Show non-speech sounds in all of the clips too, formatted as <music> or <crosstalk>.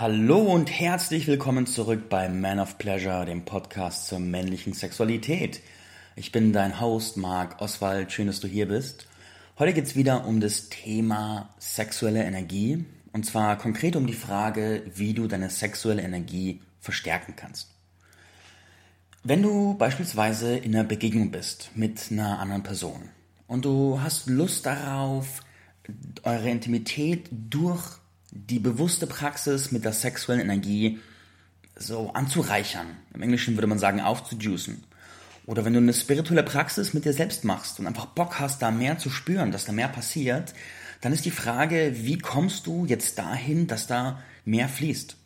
Hallo und herzlich willkommen zurück bei Man of Pleasure, dem Podcast zur männlichen Sexualität. Ich bin dein Host Marc Oswald, schön, dass du hier bist. Heute geht es wieder um das Thema sexuelle Energie und zwar konkret um die Frage, wie du deine sexuelle Energie verstärken kannst. Wenn du beispielsweise in einer Begegnung bist mit einer anderen Person und du hast Lust darauf, eure Intimität durch die bewusste Praxis mit der sexuellen Energie so anzureichern. Im Englischen würde man sagen, aufzujuicen. Oder wenn du eine spirituelle Praxis mit dir selbst machst und einfach Bock hast, da mehr zu spüren, dass da mehr passiert, dann ist die Frage, wie kommst du jetzt dahin, dass da mehr fließt?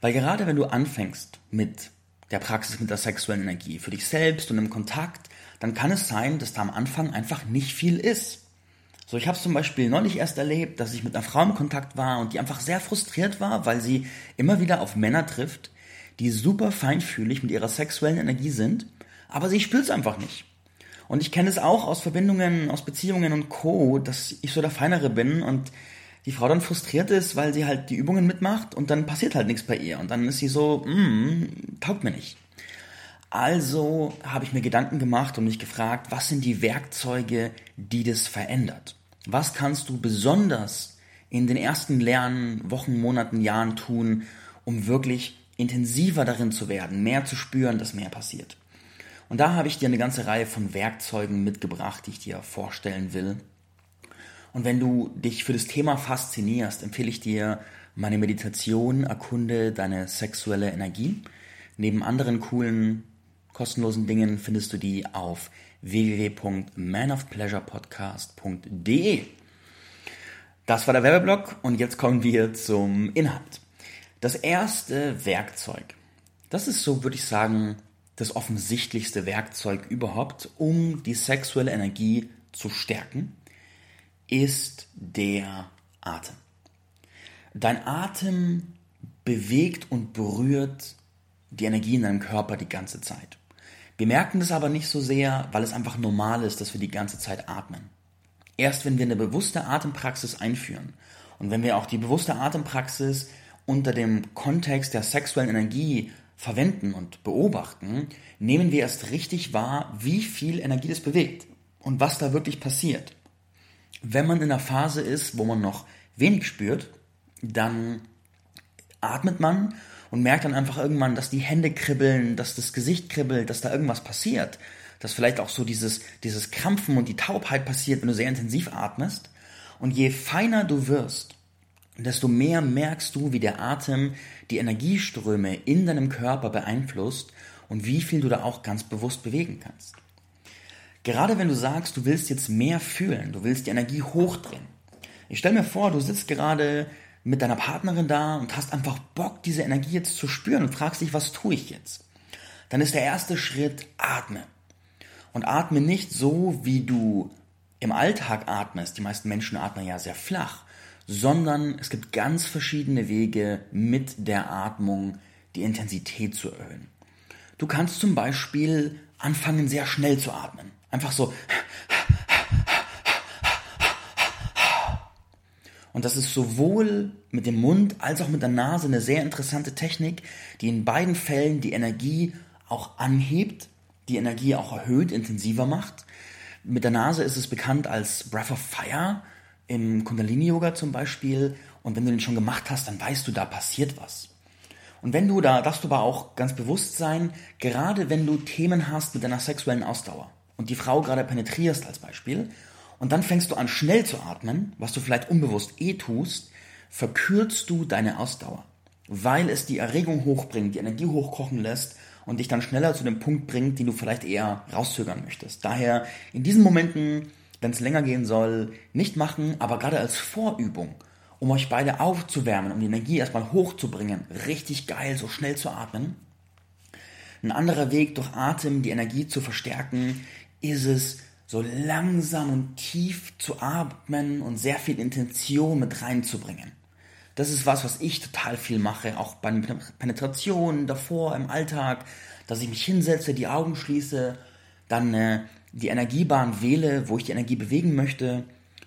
Weil gerade wenn du anfängst mit der Praxis mit der sexuellen Energie für dich selbst und im Kontakt, dann kann es sein, dass da am Anfang einfach nicht viel ist. So, ich habe zum Beispiel neulich erst erlebt, dass ich mit einer Frau im Kontakt war und die einfach sehr frustriert war, weil sie immer wieder auf Männer trifft, die super feinfühlig mit ihrer sexuellen Energie sind, aber sie spürt es einfach nicht. Und ich kenne es auch aus Verbindungen, aus Beziehungen und Co., dass ich so der Feinere bin und die Frau dann frustriert ist, weil sie halt die Übungen mitmacht und dann passiert halt nichts bei ihr. Und dann ist sie so, mm, taugt mir nicht. Also habe ich mir Gedanken gemacht und mich gefragt, was sind die Werkzeuge, die das verändert? Was kannst du besonders in den ersten Lernen, Wochen, Monaten, Jahren tun, um wirklich intensiver darin zu werden, mehr zu spüren, dass mehr passiert? Und da habe ich dir eine ganze Reihe von Werkzeugen mitgebracht, die ich dir vorstellen will. Und wenn du dich für das Thema faszinierst, empfehle ich dir meine Meditation Erkunde deine sexuelle Energie. Neben anderen coolen kostenlosen Dingen findest du die auf www.manofpleasurepodcast.de. Das war der Werbeblock und jetzt kommen wir zum Inhalt. Das erste Werkzeug, das ist so, würde ich sagen, das offensichtlichste Werkzeug überhaupt, um die sexuelle Energie zu stärken, ist der Atem. Dein Atem bewegt und berührt die Energie in deinem Körper die ganze Zeit. Wir merken das aber nicht so sehr, weil es einfach normal ist, dass wir die ganze Zeit atmen. Erst wenn wir eine bewusste Atempraxis einführen und wenn wir auch die bewusste Atempraxis unter dem Kontext der sexuellen Energie verwenden und beobachten, nehmen wir erst richtig wahr, wie viel Energie das bewegt und was da wirklich passiert. Wenn man in einer Phase ist, wo man noch wenig spürt, dann atmet man und merkt dann einfach irgendwann, dass die Hände kribbeln, dass das Gesicht kribbelt, dass da irgendwas passiert. Dass vielleicht auch so dieses, dieses Krampfen und die Taubheit passiert, wenn du sehr intensiv atmest. Und je feiner du wirst, desto mehr merkst du, wie der Atem die Energieströme in deinem Körper beeinflusst und wie viel du da auch ganz bewusst bewegen kannst. Gerade wenn du sagst, du willst jetzt mehr fühlen, du willst die Energie hochdrehen. Ich stelle mir vor, du sitzt gerade mit deiner Partnerin da und hast einfach Bock, diese Energie jetzt zu spüren und fragst dich, was tue ich jetzt? Dann ist der erste Schritt, atme. Und atme nicht so, wie du im Alltag atmest. Die meisten Menschen atmen ja sehr flach. Sondern es gibt ganz verschiedene Wege, mit der Atmung die Intensität zu erhöhen. Du kannst zum Beispiel anfangen, sehr schnell zu atmen. Einfach so Und das ist sowohl mit dem Mund als auch mit der Nase eine sehr interessante Technik, die in beiden Fällen die Energie auch anhebt, die Energie auch erhöht, intensiver macht. Mit der Nase ist es bekannt als Breath of Fire im Kundalini-Yoga zum Beispiel. Und wenn du den schon gemacht hast, dann weißt du, da passiert was. Und wenn du, da darfst du aber auch ganz bewusst sein, gerade wenn du Themen hast mit deiner sexuellen Ausdauer und die Frau gerade penetrierst als Beispiel und dann fängst du an schnell zu atmen, was du vielleicht unbewusst eh tust, verkürzt du deine Ausdauer, weil es die Erregung hochbringt, die Energie hochkochen lässt und dich dann schneller zu dem Punkt bringt, den du vielleicht eher rauszögern möchtest. Daher in diesen Momenten, wenn es länger gehen soll, nicht machen, aber gerade als Vorübung, um euch beide aufzuwärmen, um die Energie erstmal hochzubringen, richtig geil, so schnell zu atmen. Ein anderer Weg, durch Atem die Energie zu verstärken, ist es, so langsam und tief zu atmen und sehr viel Intention mit reinzubringen. Das ist was, was ich total viel mache, auch bei Penetration, davor, im Alltag, dass ich mich hinsetze, die Augen schließe, dann äh, die Energiebahn wähle, wo ich die Energie bewegen möchte,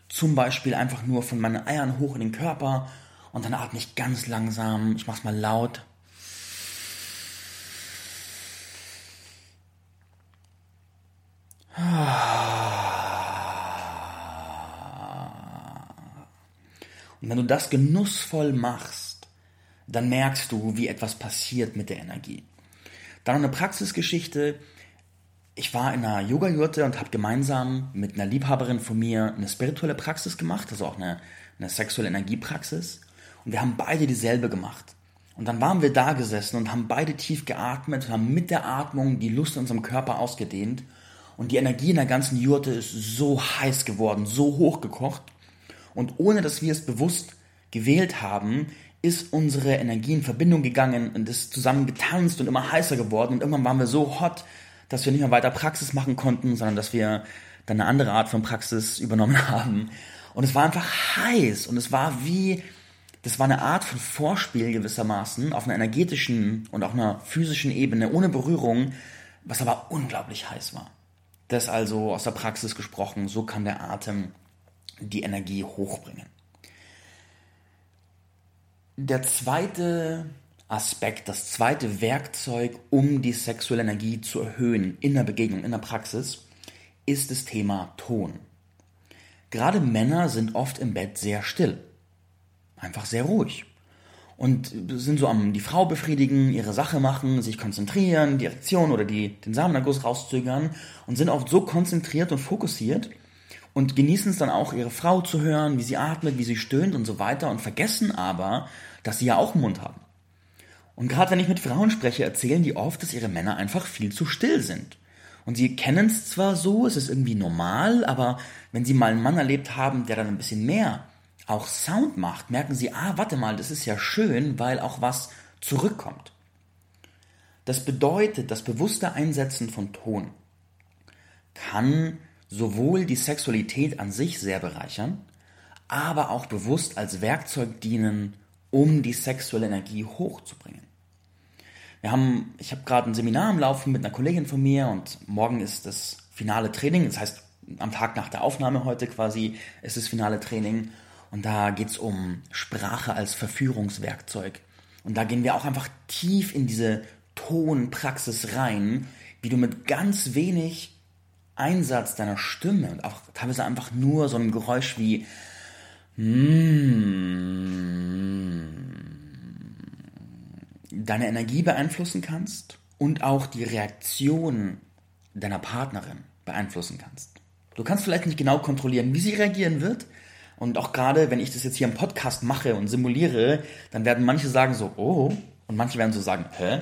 zum Beispiel einfach nur von meinen Eiern hoch in den Körper Und dann atme ich ganz langsam. Ich mache es mal laut. Und wenn du das genussvoll machst, dann merkst du, wie etwas passiert mit der Energie. Dann eine Praxisgeschichte. Ich war in einer Yoga-Jurte und habe gemeinsam mit einer Liebhaberin von mir eine spirituelle Praxis gemacht, also auch eine, eine sexuelle Energiepraxis. Und wir haben beide dieselbe gemacht. Und dann waren wir da gesessen und haben beide tief geatmet und haben mit der Atmung die Lust in unserem Körper ausgedehnt. Und die Energie in der ganzen Jurte ist so heiß geworden, so hochgekocht. Und ohne dass wir es bewusst gewählt haben, ist unsere Energie in Verbindung gegangen und ist zusammen getanzt und immer heißer geworden. Und irgendwann waren wir so hot, dass wir nicht mehr weiter Praxis machen konnten, sondern dass wir dann eine andere Art von Praxis übernommen <laughs> haben. Und es war einfach heiß und es war wie, das war eine Art von Vorspiel gewissermaßen auf einer energetischen und auch einer physischen Ebene ohne Berührung, was aber unglaublich heiß war. Das also aus der Praxis gesprochen, so kann der Atem die Energie hochbringen. Der zweite Aspekt, das zweite Werkzeug, um die sexuelle Energie zu erhöhen in der Begegnung, in der Praxis, ist das Thema Ton. Gerade Männer sind oft im Bett sehr still, einfach sehr ruhig und sind so am die Frau befriedigen, ihre Sache machen, sich konzentrieren, die Erektion oder die, den Samenerguss rauszögern und sind oft so konzentriert und fokussiert und genießen es dann auch, ihre Frau zu hören, wie sie atmet, wie sie stöhnt und so weiter und vergessen aber, dass sie ja auch einen Mund haben. Und gerade wenn ich mit Frauen spreche, erzählen die oft, dass ihre Männer einfach viel zu still sind. Und sie kennen es zwar so, es ist irgendwie normal, aber wenn sie mal einen Mann erlebt haben, der dann ein bisschen mehr auch Sound macht, merken sie, ah, warte mal, das ist ja schön, weil auch was zurückkommt. Das bedeutet, das bewusste Einsetzen von Ton kann sowohl die Sexualität an sich sehr bereichern, aber auch bewusst als Werkzeug dienen, um die sexuelle Energie hochzubringen. Wir haben, ich habe gerade ein Seminar am Laufen mit einer Kollegin von mir und morgen ist das finale Training, das heißt am Tag nach der Aufnahme heute quasi ist das finale Training und da geht es um Sprache als Verführungswerkzeug. Und da gehen wir auch einfach tief in diese Tonpraxis rein, wie du mit ganz wenig Einsatz deiner Stimme und auch teilweise einfach nur so ein Geräusch wie deine Energie beeinflussen kannst und auch die Reaktion deiner Partnerin beeinflussen kannst. Du kannst vielleicht nicht genau kontrollieren, wie sie reagieren wird, und auch gerade, wenn ich das jetzt hier im Podcast mache und simuliere, dann werden manche sagen so, oh, und manche werden so sagen, hä?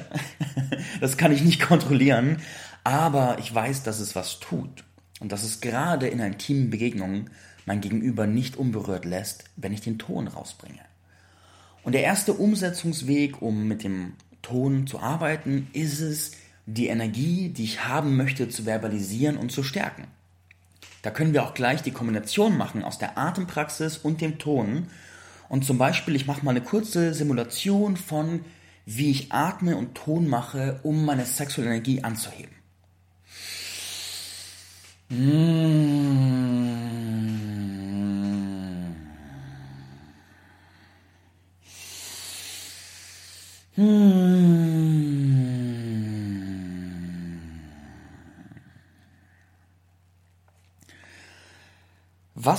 <laughs> das kann ich nicht kontrollieren. Aber ich weiß, dass es was tut. Und dass es gerade in intimen Begegnungen mein Gegenüber nicht unberührt lässt, wenn ich den Ton rausbringe. Und der erste Umsetzungsweg, um mit dem Ton zu arbeiten, ist es, die Energie, die ich haben möchte, zu verbalisieren und zu stärken. Da können wir auch gleich die Kombination machen aus der Atempraxis und dem Ton. Und zum Beispiel, ich mache mal eine kurze Simulation von, wie ich atme und Ton mache, um meine sexuelle Energie anzuheben. Was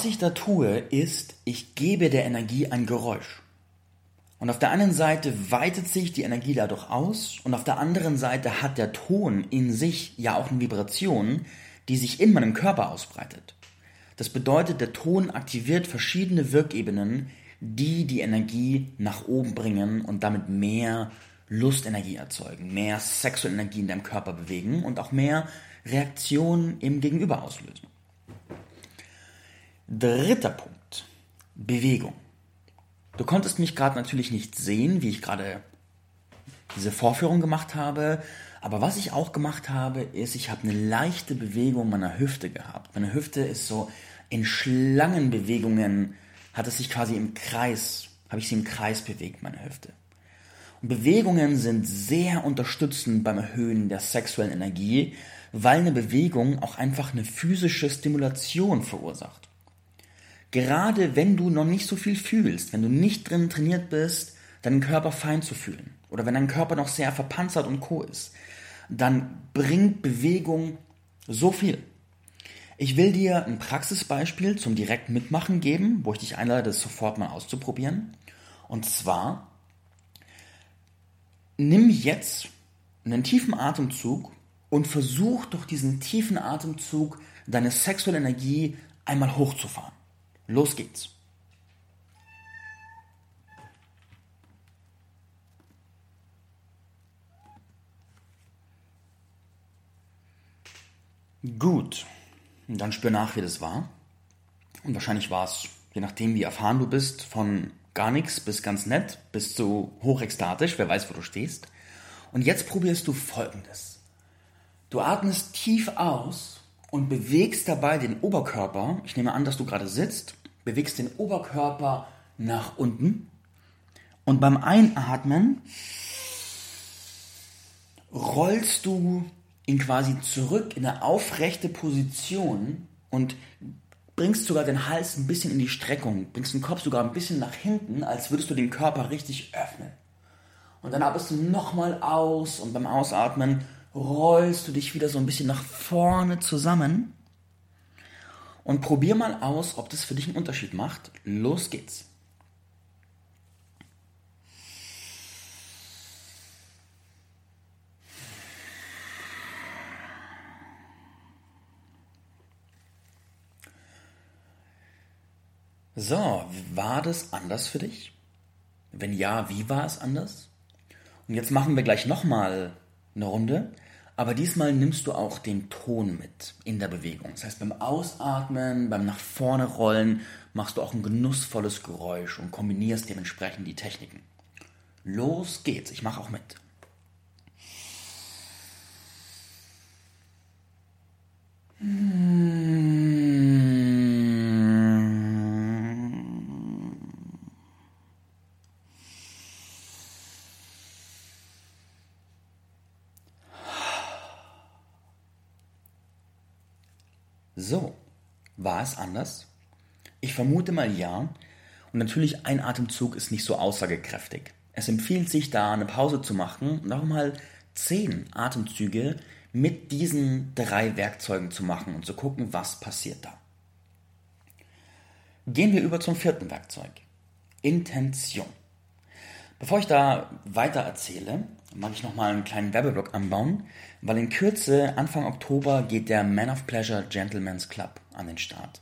ich da tue, ist, ich gebe der Energie ein Geräusch. Und auf der einen Seite weitet sich die Energie dadurch aus und auf der anderen Seite hat der Ton in sich ja auch eine Vibration, die sich in meinem Körper ausbreitet. Das bedeutet, der Ton aktiviert verschiedene Wirkebenen, die die Energie nach oben bringen und damit mehr Lustenergie erzeugen, mehr sexuelle Energie in deinem Körper bewegen und auch mehr Reaktionen im Gegenüber auslösen. Dritter Punkt. Bewegung. Du konntest mich gerade natürlich nicht sehen, wie ich gerade diese Vorführung gemacht habe. Aber was ich auch gemacht habe, ist, ich habe eine leichte Bewegung meiner Hüfte gehabt. Meine Hüfte ist so in Schlangenbewegungen, hat es sich quasi im Kreis, habe ich sie im Kreis bewegt, meine Hüfte. Und Bewegungen sind sehr unterstützend beim Erhöhen der sexuellen Energie, weil eine Bewegung auch einfach eine physische Stimulation verursacht. Gerade wenn du noch nicht so viel fühlst, wenn du nicht drin trainiert bist, deinen Körper fein zu fühlen oder wenn dein Körper noch sehr verpanzert und co ist, dann bringt Bewegung so viel. Ich will dir ein Praxisbeispiel zum direkt Mitmachen geben, wo ich dich einlade, das sofort mal auszuprobieren. Und zwar, nimm jetzt einen tiefen Atemzug und versuch durch diesen tiefen Atemzug deine sexuelle Energie einmal hochzufahren. Los geht's. Gut, dann spür nach, wie das war. Und wahrscheinlich war es, je nachdem, wie erfahren du bist, von gar nichts bis ganz nett, bis zu hochekstatisch, wer weiß, wo du stehst. Und jetzt probierst du folgendes. Du atmest tief aus und bewegst dabei den Oberkörper. Ich nehme an, dass du gerade sitzt. Bewegst den Oberkörper nach unten. Und beim Einatmen rollst du ihn quasi zurück in eine aufrechte Position und bringst sogar den Hals ein bisschen in die Streckung, bringst den Kopf sogar ein bisschen nach hinten, als würdest du den Körper richtig öffnen. Und dann atmest du nochmal aus und beim Ausatmen rollst du dich wieder so ein bisschen nach vorne zusammen und probier mal aus, ob das für dich einen Unterschied macht. Los geht's. So, war das anders für dich? Wenn ja, wie war es anders? Und jetzt machen wir gleich nochmal eine Runde, aber diesmal nimmst du auch den Ton mit in der Bewegung. Das heißt, beim Ausatmen, beim nach vorne rollen machst du auch ein genussvolles Geräusch und kombinierst dementsprechend die Techniken. Los geht's, ich mache auch mit. So, es anders? Ich vermute mal ja. Und natürlich ein Atemzug ist nicht so aussagekräftig. Es empfiehlt sich da eine Pause zu machen und auch mal zehn Atemzüge mit diesen drei Werkzeugen zu machen und zu gucken, was passiert da. Gehen wir über zum vierten Werkzeug. Intention. Bevor ich da weiter erzähle, mag ich nochmal einen kleinen Werbeblock anbauen, weil in Kürze, Anfang Oktober, geht der Man of Pleasure Gentleman's Club an den Start.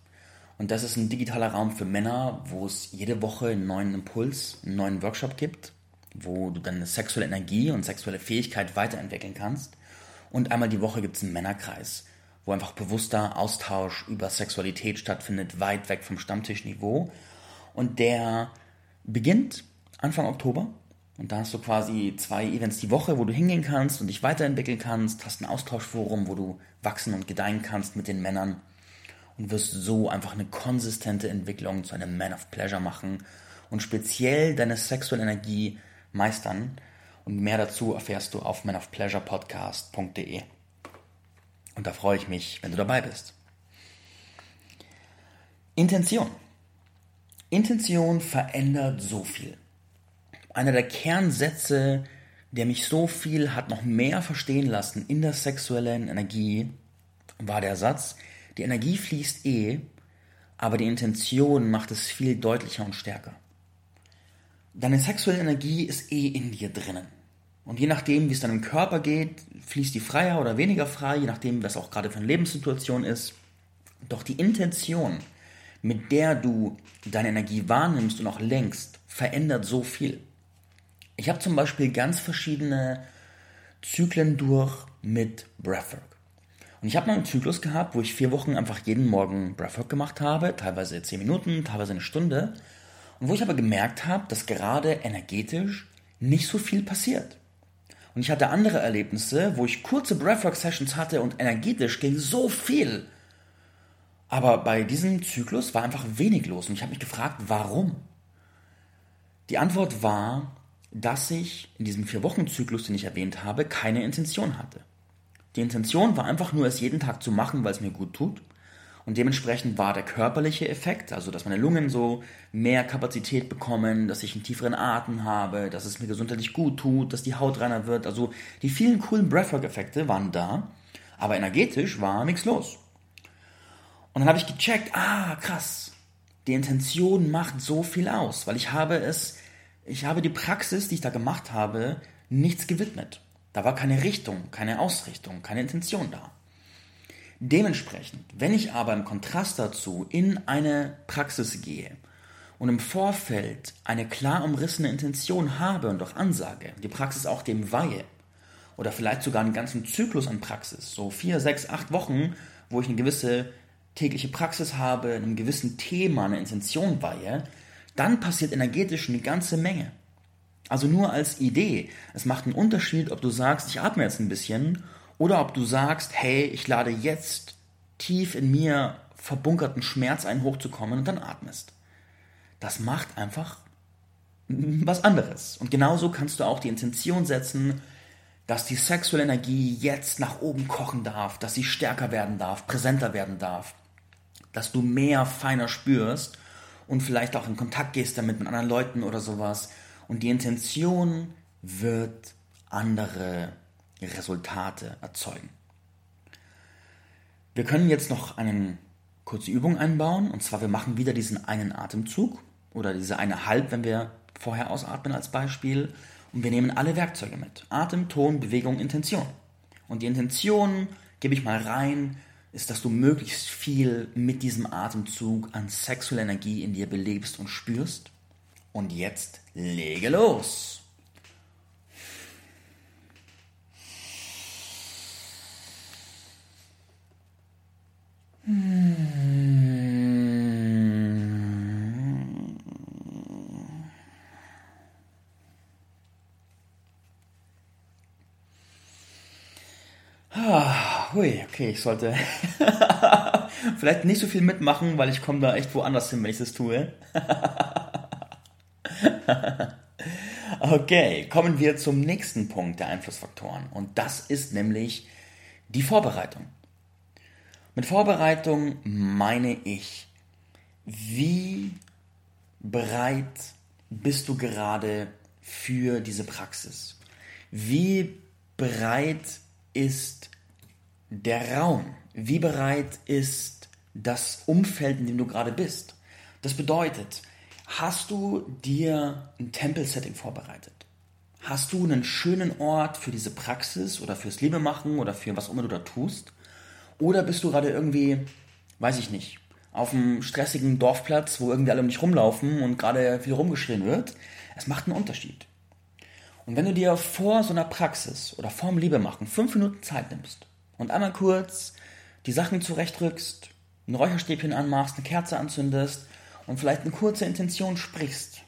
Und das ist ein digitaler Raum für Männer, wo es jede Woche einen neuen Impuls, einen neuen Workshop gibt, wo du deine sexuelle Energie und sexuelle Fähigkeit weiterentwickeln kannst. Und einmal die Woche gibt es einen Männerkreis, wo einfach bewusster Austausch über Sexualität stattfindet, weit weg vom Stammtischniveau. Und der beginnt Anfang Oktober. Und da hast du quasi zwei Events die Woche, wo du hingehen kannst und dich weiterentwickeln kannst, hast ein Austauschforum, wo du wachsen und gedeihen kannst mit den Männern und wirst so einfach eine konsistente Entwicklung zu einem Man of Pleasure machen und speziell deine sexuelle Energie meistern. Und mehr dazu erfährst du auf manofpleasurepodcast.de. Und da freue ich mich, wenn du dabei bist. Intention. Intention verändert so viel einer der Kernsätze, der mich so viel hat noch mehr verstehen lassen in der sexuellen Energie, war der Satz, die Energie fließt eh, aber die Intention macht es viel deutlicher und stärker. Deine sexuelle Energie ist eh in dir drinnen. Und je nachdem, wie es deinem Körper geht, fließt die freier oder weniger frei, je nachdem, was auch gerade für eine Lebenssituation ist. Doch die Intention, mit der du deine Energie wahrnimmst und auch lenkst, verändert so viel. Ich habe zum Beispiel ganz verschiedene Zyklen durch mit Breathwork. Und ich habe mal einen Zyklus gehabt, wo ich vier Wochen einfach jeden Morgen Breathwork gemacht habe, teilweise zehn Minuten, teilweise eine Stunde. Und wo ich aber gemerkt habe, dass gerade energetisch nicht so viel passiert. Und ich hatte andere Erlebnisse, wo ich kurze Breathwork-Sessions hatte und energetisch ging so viel. Aber bei diesem Zyklus war einfach wenig los und ich habe mich gefragt, warum? Die Antwort war, dass ich in diesem Vier-Wochen-Zyklus, den ich erwähnt habe, keine Intention hatte. Die Intention war einfach nur, es jeden Tag zu machen, weil es mir gut tut. Und dementsprechend war der körperliche Effekt, also dass meine Lungen so mehr Kapazität bekommen, dass ich einen tieferen Atem habe, dass es mir gesundheitlich gut tut, dass die Haut reiner wird. Also die vielen coolen Breathwork-Effekte waren da, aber energetisch war nichts los. Und dann habe ich gecheckt, ah, krass, die Intention macht so viel aus, weil ich habe es, ich habe die Praxis, die ich da gemacht habe, nichts gewidmet. Da war keine Richtung, keine Ausrichtung, keine Intention da. Dementsprechend, wenn ich aber im Kontrast dazu in eine Praxis gehe und im Vorfeld eine klar umrissene Intention habe und auch ansage, die Praxis auch dem weihe, oder vielleicht sogar einen ganzen Zyklus an Praxis, so vier, sechs, acht Wochen, wo ich eine gewisse tägliche Praxis habe, einem gewissen Thema eine Intention weihe, dann passiert energetisch eine ganze Menge. Also nur als Idee. Es macht einen Unterschied, ob du sagst, ich atme jetzt ein bisschen oder ob du sagst, hey, ich lade jetzt tief in mir verbunkerten Schmerz ein, hochzukommen und dann atmest. Das macht einfach was anderes. Und genauso kannst du auch die Intention setzen, dass die sexuelle Energie jetzt nach oben kochen darf, dass sie stärker werden darf, präsenter werden darf, dass du mehr feiner spürst und vielleicht auch in Kontakt gehst damit mit anderen Leuten oder sowas. Und die Intention wird andere Resultate erzeugen. Wir können jetzt noch eine kurze Übung einbauen, und zwar wir machen wieder diesen einen Atemzug oder diese eine Halb, wenn wir vorher ausatmen als Beispiel, und wir nehmen alle Werkzeuge mit. Atem, Ton, Bewegung, Intention. Und die Intention, gebe ich mal rein, ist, dass du möglichst viel mit diesem Atemzug an sexueller Energie in dir belebst und spürst. Und jetzt lege los! Ah, hui, okay, ich sollte <laughs> vielleicht nicht so viel mitmachen, weil ich komme da echt woanders hin, wenn ich das tue. <laughs> <laughs> okay, kommen wir zum nächsten Punkt der Einflussfaktoren. Und das ist nämlich die Vorbereitung. Mit Vorbereitung meine ich, wie bereit bist du gerade für diese Praxis? Wie bereit ist der Raum? Wie bereit ist das Umfeld, in dem du gerade bist? Das bedeutet, hast du dir ein Tempelsetting vorbereitet? Hast du einen schönen Ort für diese Praxis oder fürs Liebemachen oder für was immer du da tust? Oder bist du gerade irgendwie, weiß ich nicht, auf einem stressigen Dorfplatz, wo irgendwie alle um dich rumlaufen und gerade viel rumgeschrien wird? Es macht einen Unterschied. Und wenn du dir vor so einer Praxis oder vorm Liebemachen fünf Minuten Zeit nimmst und einmal kurz die Sachen zurechtrückst, ein Räucherstäbchen anmachst, eine Kerze anzündest und vielleicht eine kurze Intention sprichst,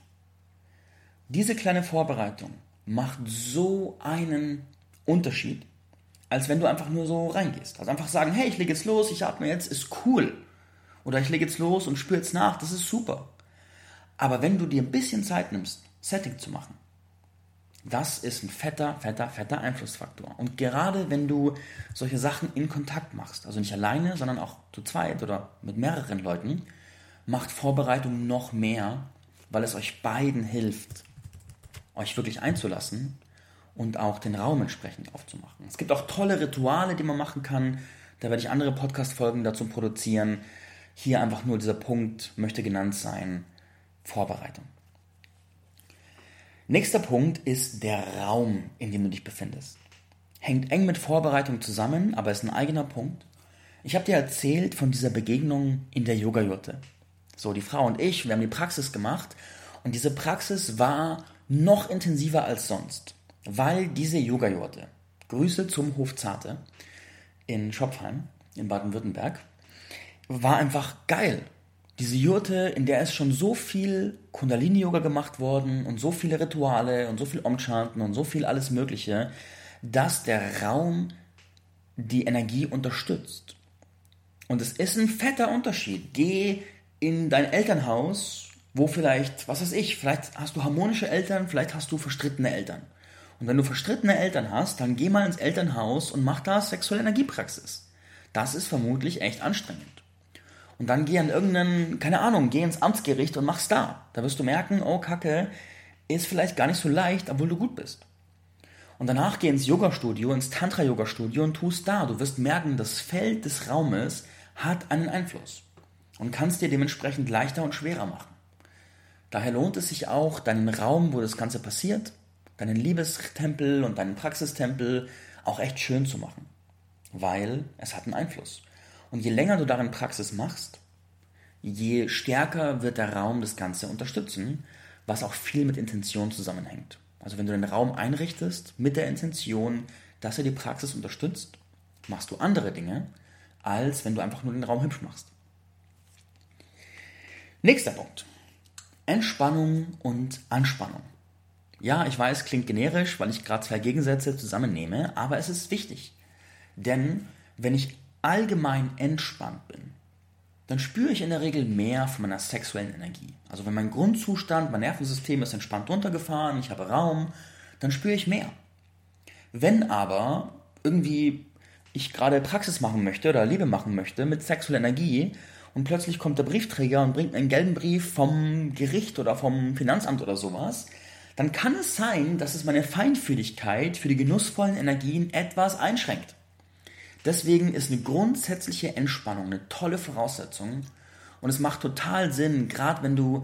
diese kleine Vorbereitung macht so einen Unterschied als wenn du einfach nur so reingehst. Also einfach sagen, hey, ich lege jetzt los, ich atme jetzt, ist cool. Oder ich lege jetzt los und spüre jetzt nach, das ist super. Aber wenn du dir ein bisschen Zeit nimmst, Setting zu machen, das ist ein fetter, fetter, fetter Einflussfaktor. Und gerade wenn du solche Sachen in Kontakt machst, also nicht alleine, sondern auch zu zweit oder mit mehreren Leuten, macht Vorbereitung noch mehr, weil es euch beiden hilft, euch wirklich einzulassen und auch den Raum entsprechend aufzumachen. Es gibt auch tolle Rituale, die man machen kann. Da werde ich andere Podcast-Folgen dazu produzieren. Hier einfach nur dieser Punkt möchte genannt sein. Vorbereitung. Nächster Punkt ist der Raum, in dem du dich befindest. Hängt eng mit Vorbereitung zusammen, aber ist ein eigener Punkt. Ich habe dir erzählt von dieser Begegnung in der Yoga-Jurte. So, die Frau und ich, wir haben die Praxis gemacht und diese Praxis war noch intensiver als sonst weil diese Yoga-Jurte, Grüße zum Hof Zarte in Schopfheim in Baden-Württemberg, war einfach geil. Diese Jurte, in der ist schon so viel Kundalini-Yoga gemacht worden und so viele Rituale und so viel Omchanten und so viel alles Mögliche, dass der Raum die Energie unterstützt. Und es ist ein fetter Unterschied. Geh in dein Elternhaus, wo vielleicht, was weiß ich, vielleicht hast du harmonische Eltern, vielleicht hast du verstrittene Eltern. Und wenn du verstrittene Eltern hast, dann geh mal ins Elternhaus und mach da sexuelle Energiepraxis. Das ist vermutlich echt anstrengend. Und dann geh an irgendeinen, keine Ahnung, geh ins Amtsgericht und mach's da. Da wirst du merken, oh Kacke, ist vielleicht gar nicht so leicht, obwohl du gut bist. Und danach geh ins Yoga-Studio, ins Tantra-Yoga-Studio und tust da. Du wirst merken, das Feld des Raumes hat einen Einfluss und kannst dir dementsprechend leichter und schwerer machen. Daher lohnt es sich auch, deinen Raum, wo das Ganze passiert, deinen Liebestempel und deinen Praxistempel auch echt schön zu machen. Weil es hat einen Einfluss. Und je länger du darin Praxis machst, je stärker wird der Raum das Ganze unterstützen, was auch viel mit Intention zusammenhängt. Also wenn du den Raum einrichtest mit der Intention, dass er die Praxis unterstützt, machst du andere Dinge, als wenn du einfach nur den Raum hübsch machst. Nächster Punkt. Entspannung und Anspannung. Ja, ich weiß, klingt generisch, weil ich gerade zwei Gegensätze zusammennehme, aber es ist wichtig. Denn wenn ich allgemein entspannt bin, dann spüre ich in der Regel mehr von meiner sexuellen Energie. Also wenn mein Grundzustand, mein Nervensystem ist entspannt runtergefahren, ich habe Raum, dann spüre ich mehr. Wenn aber irgendwie ich gerade Praxis machen möchte oder Liebe machen möchte mit sexueller Energie und plötzlich kommt der Briefträger und bringt einen gelben Brief vom Gericht oder vom Finanzamt oder sowas, dann kann es sein, dass es meine Feinfühligkeit für die genussvollen Energien etwas einschränkt. Deswegen ist eine grundsätzliche Entspannung eine tolle Voraussetzung und es macht total Sinn, gerade wenn du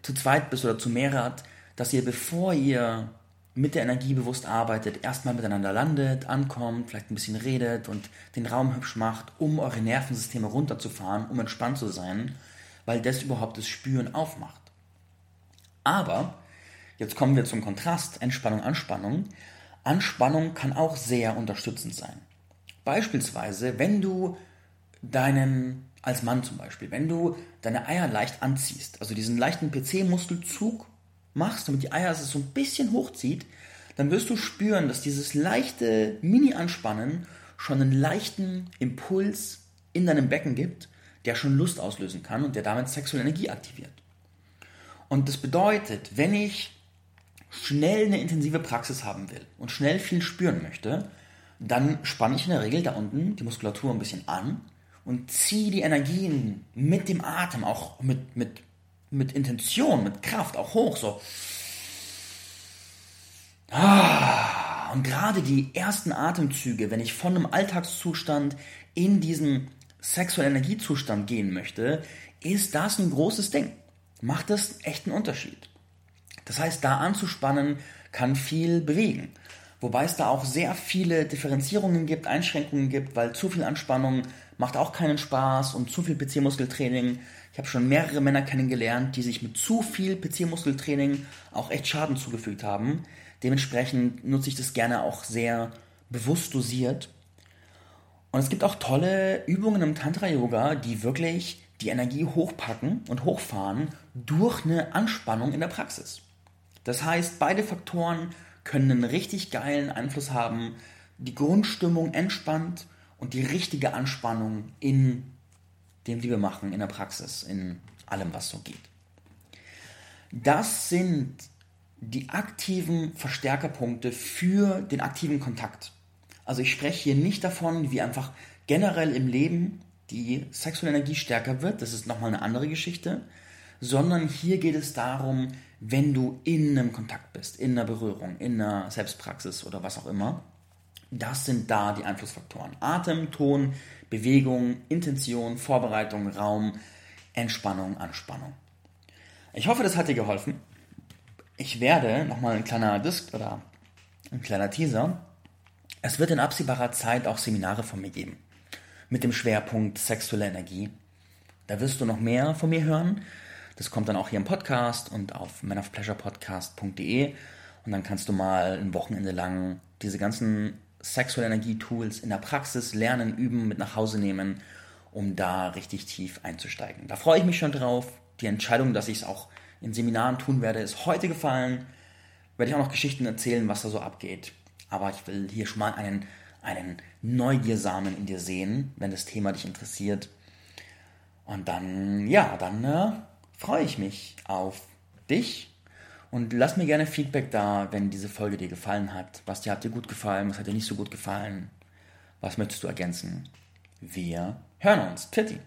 zu zweit bist oder zu mehret, dass ihr, bevor ihr mit der Energie bewusst arbeitet, erstmal miteinander landet, ankommt, vielleicht ein bisschen redet und den Raum hübsch macht, um eure Nervensysteme runterzufahren, um entspannt zu sein, weil das überhaupt das Spüren aufmacht. Aber, jetzt kommen wir zum Kontrast, Entspannung, Anspannung. Anspannung kann auch sehr unterstützend sein. Beispielsweise, wenn du deinen, als Mann zum Beispiel, wenn du deine Eier leicht anziehst, also diesen leichten PC-Muskelzug machst, damit die Eier so ein bisschen hochzieht, dann wirst du spüren, dass dieses leichte Mini-Anspannen schon einen leichten Impuls in deinem Becken gibt, der schon Lust auslösen kann und der damit sexuelle Energie aktiviert. Und das bedeutet, wenn ich schnell eine intensive Praxis haben will und schnell viel spüren möchte, dann spanne ich in der Regel da unten die Muskulatur ein bisschen an und ziehe die Energien mit dem Atem, auch mit, mit, mit Intention, mit Kraft auch hoch, so. Ah, und gerade die ersten Atemzüge, wenn ich von einem Alltagszustand in diesen sexuellen Energiezustand gehen möchte, ist das ein großes Ding. Macht das echt einen Unterschied. Das heißt, da anzuspannen kann viel bewegen. Wobei es da auch sehr viele Differenzierungen gibt, Einschränkungen gibt, weil zu viel Anspannung macht auch keinen Spaß und zu viel PC-Muskeltraining. Ich habe schon mehrere Männer kennengelernt, die sich mit zu viel PC-Muskeltraining auch echt Schaden zugefügt haben. Dementsprechend nutze ich das gerne auch sehr bewusst dosiert. Und es gibt auch tolle Übungen im Tantra-Yoga, die wirklich die Energie hochpacken und hochfahren durch eine Anspannung in der Praxis. Das heißt, beide Faktoren können einen richtig geilen Einfluss haben, die Grundstimmung entspannt und die richtige Anspannung in dem Liebemachen, in der Praxis, in allem, was so geht. Das sind die aktiven Verstärkerpunkte für den aktiven Kontakt. Also ich spreche hier nicht davon, wie einfach generell im Leben die sexuelle Energie stärker wird, das ist nochmal eine andere Geschichte, sondern hier geht es darum, wenn du in einem Kontakt bist, in einer Berührung, in einer Selbstpraxis oder was auch immer. Das sind da die Einflussfaktoren. Atem, Ton, Bewegung, Intention, Vorbereitung, Raum, Entspannung, Anspannung. Ich hoffe, das hat dir geholfen. Ich werde nochmal ein kleiner Disc oder ein kleiner Teaser. Es wird in absehbarer Zeit auch Seminare von mir geben. Mit dem Schwerpunkt sexuelle Energie. Da wirst du noch mehr von mir hören. Das kommt dann auch hier im Podcast und auf manofpleasurepodcast.de und dann kannst du mal ein Wochenende lang diese ganzen sexuelle Energie-Tools in der Praxis lernen, üben, mit nach Hause nehmen, um da richtig tief einzusteigen. Da freue ich mich schon drauf. Die Entscheidung, dass ich es auch in Seminaren tun werde, ist heute gefallen. Werde ich auch noch Geschichten erzählen, was da so abgeht. Aber ich will hier schon mal einen, einen Neugiersamen in dir sehen, wenn das Thema dich interessiert. Und dann, ja, dann äh, freue ich mich auf dich und lass mir gerne Feedback da, wenn diese Folge dir gefallen hat. Was dir hat dir gut gefallen, was hat dir nicht so gut gefallen, was möchtest du ergänzen? Wir hören uns. Tschüssi.